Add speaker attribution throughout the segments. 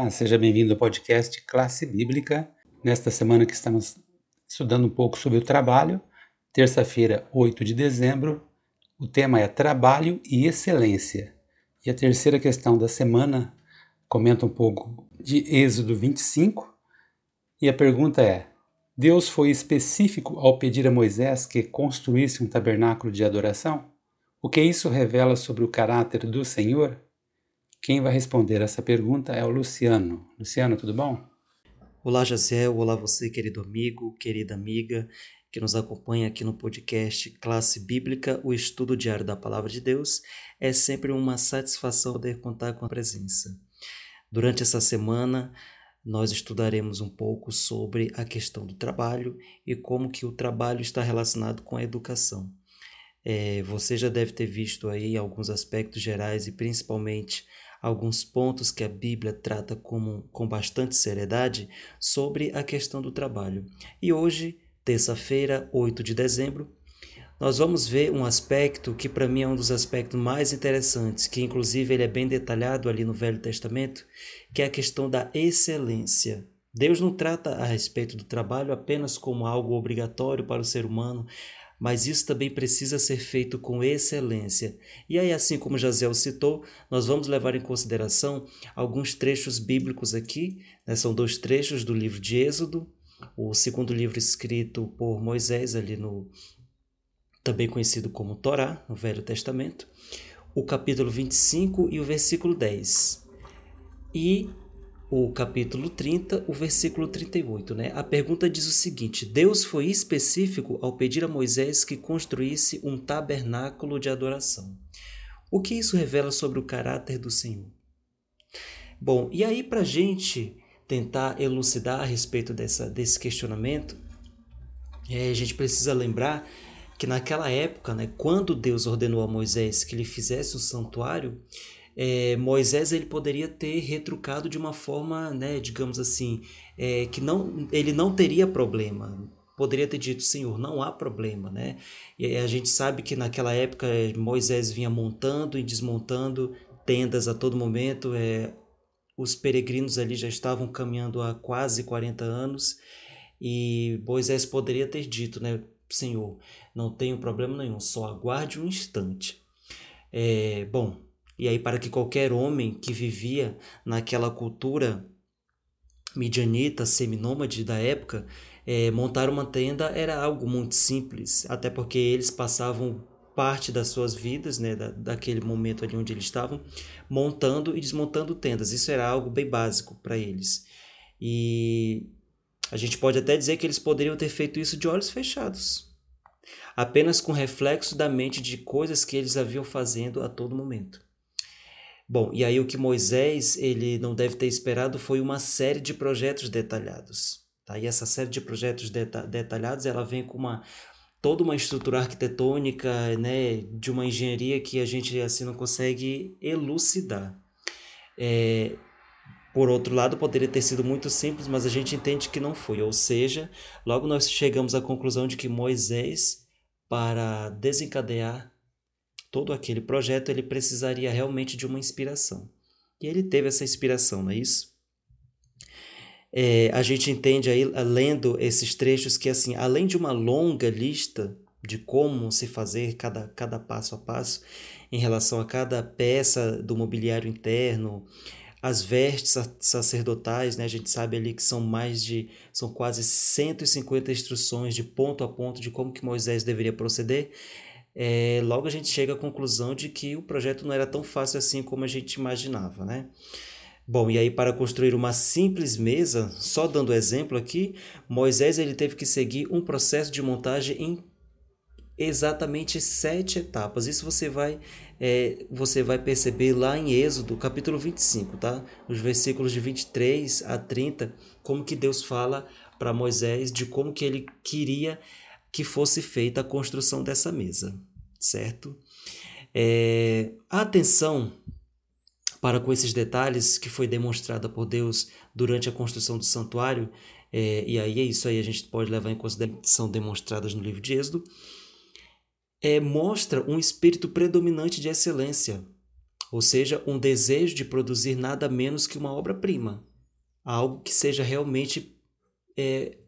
Speaker 1: Olá, seja bem-vindo ao podcast Classe Bíblica. Nesta semana que estamos estudando um pouco sobre o trabalho, terça-feira, 8 de dezembro, o tema é Trabalho e Excelência. E a terceira questão da semana comenta um pouco de Êxodo 25, e a pergunta é: Deus foi específico ao pedir a Moisés que construísse um tabernáculo de adoração? O que isso revela sobre o caráter do Senhor? Quem vai responder essa pergunta é o Luciano. Luciano, tudo bom?
Speaker 2: Olá, Jaziel. Olá, você, querido amigo, querida amiga, que nos acompanha aqui no podcast Classe Bíblica, o estudo diário da Palavra de Deus. É sempre uma satisfação poder contar com a presença. Durante essa semana, nós estudaremos um pouco sobre a questão do trabalho e como que o trabalho está relacionado com a educação. É, você já deve ter visto aí alguns aspectos gerais e principalmente alguns pontos que a Bíblia trata como, com bastante seriedade sobre a questão do trabalho. E hoje, terça-feira, 8 de dezembro, nós vamos ver um aspecto que para mim é um dos aspectos mais interessantes, que inclusive ele é bem detalhado ali no Velho Testamento, que é a questão da excelência. Deus não trata a respeito do trabalho apenas como algo obrigatório para o ser humano, mas isso também precisa ser feito com excelência. E aí, assim como Jaziel citou, nós vamos levar em consideração alguns trechos bíblicos aqui, né? são dois trechos do livro de Êxodo, o segundo livro escrito por Moisés, ali no também conhecido como Torá, no Velho Testamento, o capítulo 25 e o versículo 10. E o capítulo 30, o versículo 38. Né? A pergunta diz o seguinte: Deus foi específico ao pedir a Moisés que construísse um tabernáculo de adoração. O que isso revela sobre o caráter do Senhor? Bom, e aí, para a gente tentar elucidar a respeito dessa, desse questionamento, é, a gente precisa lembrar que naquela época, né, quando Deus ordenou a Moisés que ele fizesse o santuário, é, Moisés ele poderia ter retrucado de uma forma, né, digamos assim, é, que não, ele não teria problema. Poderia ter dito, Senhor, não há problema, né? E a gente sabe que naquela época é, Moisés vinha montando e desmontando tendas a todo momento. É, os peregrinos ali já estavam caminhando há quase 40 anos e Moisés poderia ter dito, né, Senhor, não tenho problema nenhum, só aguarde um instante. É, bom, e aí, para que qualquer homem que vivia naquela cultura midianita, seminômade da época, é, montar uma tenda era algo muito simples, até porque eles passavam parte das suas vidas, né, da, daquele momento ali onde eles estavam, montando e desmontando tendas. Isso era algo bem básico para eles. E a gente pode até dizer que eles poderiam ter feito isso de olhos fechados, apenas com reflexo da mente de coisas que eles haviam fazendo a todo momento. Bom, e aí o que Moisés ele não deve ter esperado foi uma série de projetos detalhados. Tá? E essa série de projetos deta detalhados ela vem com uma toda uma estrutura arquitetônica, né, de uma engenharia que a gente assim não consegue elucidar. É, por outro lado, poderia ter sido muito simples, mas a gente entende que não foi. Ou seja, logo nós chegamos à conclusão de que Moisés, para desencadear todo aquele projeto ele precisaria realmente de uma inspiração. E ele teve essa inspiração, não é isso? É, a gente entende aí, lendo esses trechos, que assim, além de uma longa lista de como se fazer cada, cada passo a passo em relação a cada peça do mobiliário interno, as vestes sacerdotais, né? A gente sabe ali que são mais de são quase 150 instruções de ponto a ponto de como que Moisés deveria proceder é, logo a gente chega à conclusão de que o projeto não era tão fácil assim como a gente imaginava, né? Bom, e aí para construir uma simples mesa, só dando exemplo aqui, Moisés ele teve que seguir um processo de montagem em exatamente sete etapas. Isso você vai é, você vai perceber lá em Êxodo, capítulo 25, tá? Os versículos de 23 a 30, como que Deus fala para Moisés de como que ele queria que fosse feita a construção dessa mesa certo? É, a atenção para com esses detalhes que foi demonstrada por Deus durante a construção do santuário, é, e aí é isso aí a gente pode levar em consideração demonstradas no livro de Êxodo, é, mostra um espírito predominante de excelência, ou seja, um desejo de produzir nada menos que uma obra-prima. algo que seja realmente é,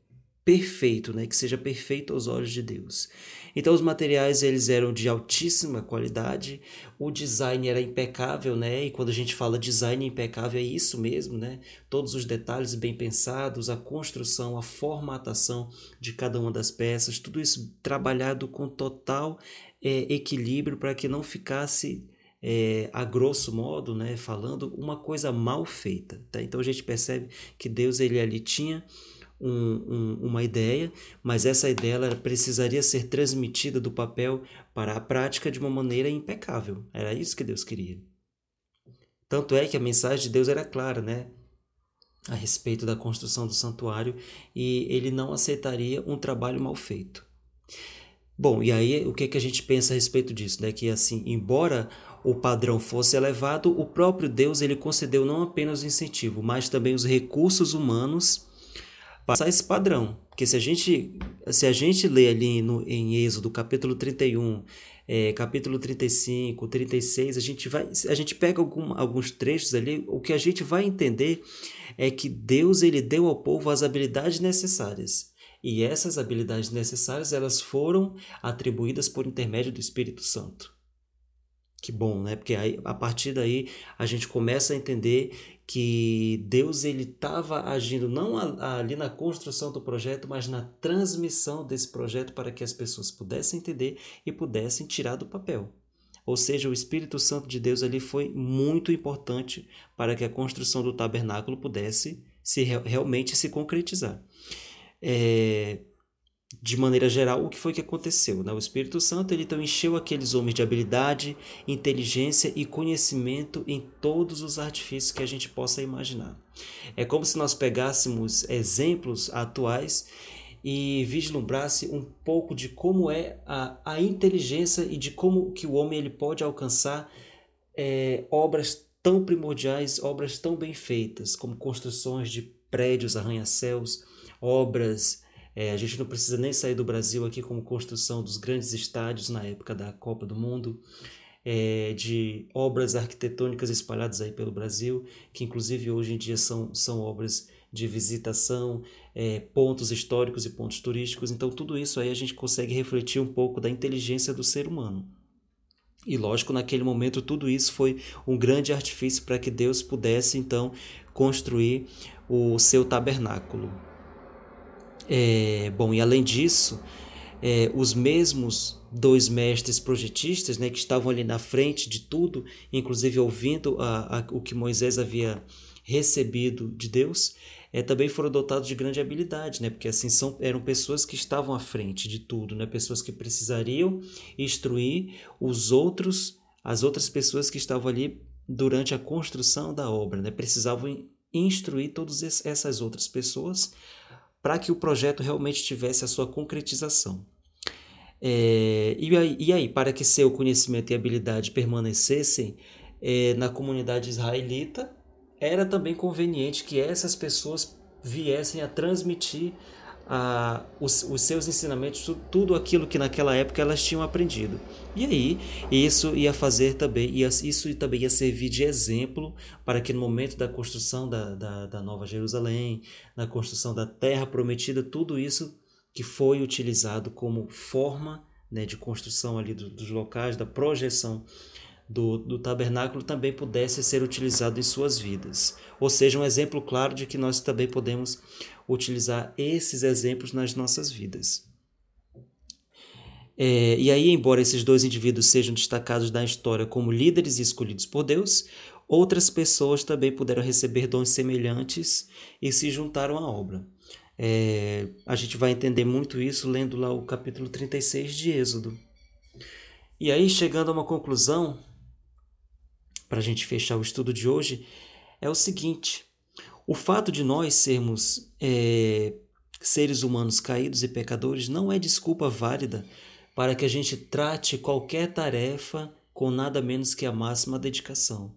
Speaker 2: perfeito, né? que seja perfeito aos olhos de Deus. Então os materiais eles eram de altíssima qualidade, o design era impecável, né? E quando a gente fala design impecável é isso mesmo, né? Todos os detalhes bem pensados, a construção, a formatação de cada uma das peças, tudo isso trabalhado com total é, equilíbrio para que não ficasse é, a grosso modo, né, falando, uma coisa mal feita. Tá? Então a gente percebe que Deus ele ali tinha um, um, uma ideia, mas essa ideia ela precisaria ser transmitida do papel para a prática de uma maneira impecável. Era isso que Deus queria. Tanto é que a mensagem de Deus era clara, né? A respeito da construção do santuário, e ele não aceitaria um trabalho mal feito. Bom, e aí o que, que a gente pensa a respeito disso? Né? Que assim, embora o padrão fosse elevado, o próprio Deus ele concedeu não apenas o incentivo, mas também os recursos humanos para esse padrão. Porque se a gente, se a gente lê ali no, em Êxodo, capítulo 31, é, capítulo 35, 36, a gente vai, a gente pega algum, alguns trechos ali, o que a gente vai entender é que Deus ele deu ao povo as habilidades necessárias. E essas habilidades necessárias, elas foram atribuídas por intermédio do Espírito Santo. Que bom, né? Porque aí, a partir daí a gente começa a entender que Deus ele estava agindo não ali na construção do projeto, mas na transmissão desse projeto para que as pessoas pudessem entender e pudessem tirar do papel. Ou seja, o Espírito Santo de Deus ali foi muito importante para que a construção do tabernáculo pudesse se realmente se concretizar é, de maneira geral, o que foi que aconteceu? Né? O Espírito Santo ele então encheu aqueles homens de habilidade, inteligência e conhecimento em todos os artifícios que a gente possa imaginar. É como se nós pegássemos exemplos atuais e vislumbrasse um pouco de como é a, a inteligência e de como que o homem ele pode alcançar é, obras tão primordiais, obras tão bem feitas, como construções de prédios, arranha-céus, obras. É, a gente não precisa nem sair do Brasil aqui como construção dos grandes estádios na época da Copa do Mundo, é, de obras arquitetônicas espalhadas aí pelo Brasil, que inclusive hoje em dia são, são obras de visitação, é, pontos históricos e pontos turísticos. Então, tudo isso aí a gente consegue refletir um pouco da inteligência do ser humano. E lógico, naquele momento, tudo isso foi um grande artifício para que Deus pudesse então construir o seu tabernáculo. É, bom, e além disso, é, os mesmos dois mestres projetistas, né, que estavam ali na frente de tudo, inclusive ouvindo a, a, o que Moisés havia recebido de Deus, é, também foram dotados de grande habilidade, né, porque assim são, eram pessoas que estavam à frente de tudo, né, pessoas que precisariam instruir os outros, as outras pessoas que estavam ali durante a construção da obra, né, precisavam instruir todas essas outras pessoas para que o projeto realmente tivesse a sua concretização. É, e, aí, e, aí, para que seu conhecimento e habilidade permanecessem é, na comunidade israelita, era também conveniente que essas pessoas viessem a transmitir os, os seus ensinamentos, tudo aquilo que naquela época elas tinham aprendido. E aí, isso ia fazer também, ia, isso também ia servir de exemplo para que no momento da construção da, da, da Nova Jerusalém, na construção da Terra Prometida, tudo isso que foi utilizado como forma né, de construção ali do, dos locais, da projeção do, do tabernáculo também pudesse ser utilizado em suas vidas. Ou seja, um exemplo claro de que nós também podemos utilizar esses exemplos nas nossas vidas. É, e aí, embora esses dois indivíduos sejam destacados na história como líderes escolhidos por Deus, outras pessoas também puderam receber dons semelhantes e se juntaram à obra. É, a gente vai entender muito isso lendo lá o capítulo 36 de Êxodo. E aí, chegando a uma conclusão, para a gente fechar o estudo de hoje, é o seguinte: o fato de nós sermos é, seres humanos caídos e pecadores não é desculpa válida para que a gente trate qualquer tarefa com nada menos que a máxima dedicação.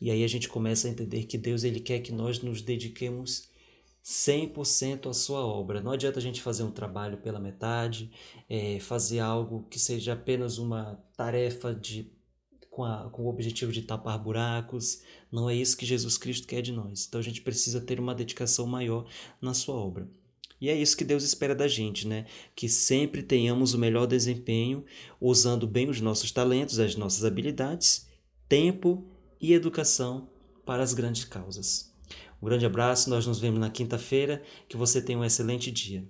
Speaker 2: E aí a gente começa a entender que Deus ele quer que nós nos dediquemos 100% à sua obra. Não adianta a gente fazer um trabalho pela metade, é, fazer algo que seja apenas uma tarefa de com, a, com o objetivo de tapar buracos. Não é isso que Jesus Cristo quer de nós. Então a gente precisa ter uma dedicação maior na sua obra. E é isso que Deus espera da gente, né? Que sempre tenhamos o melhor desempenho, usando bem os nossos talentos, as nossas habilidades, tempo e educação para as grandes causas. Um grande abraço, nós nos vemos na quinta-feira. Que você tenha um excelente dia.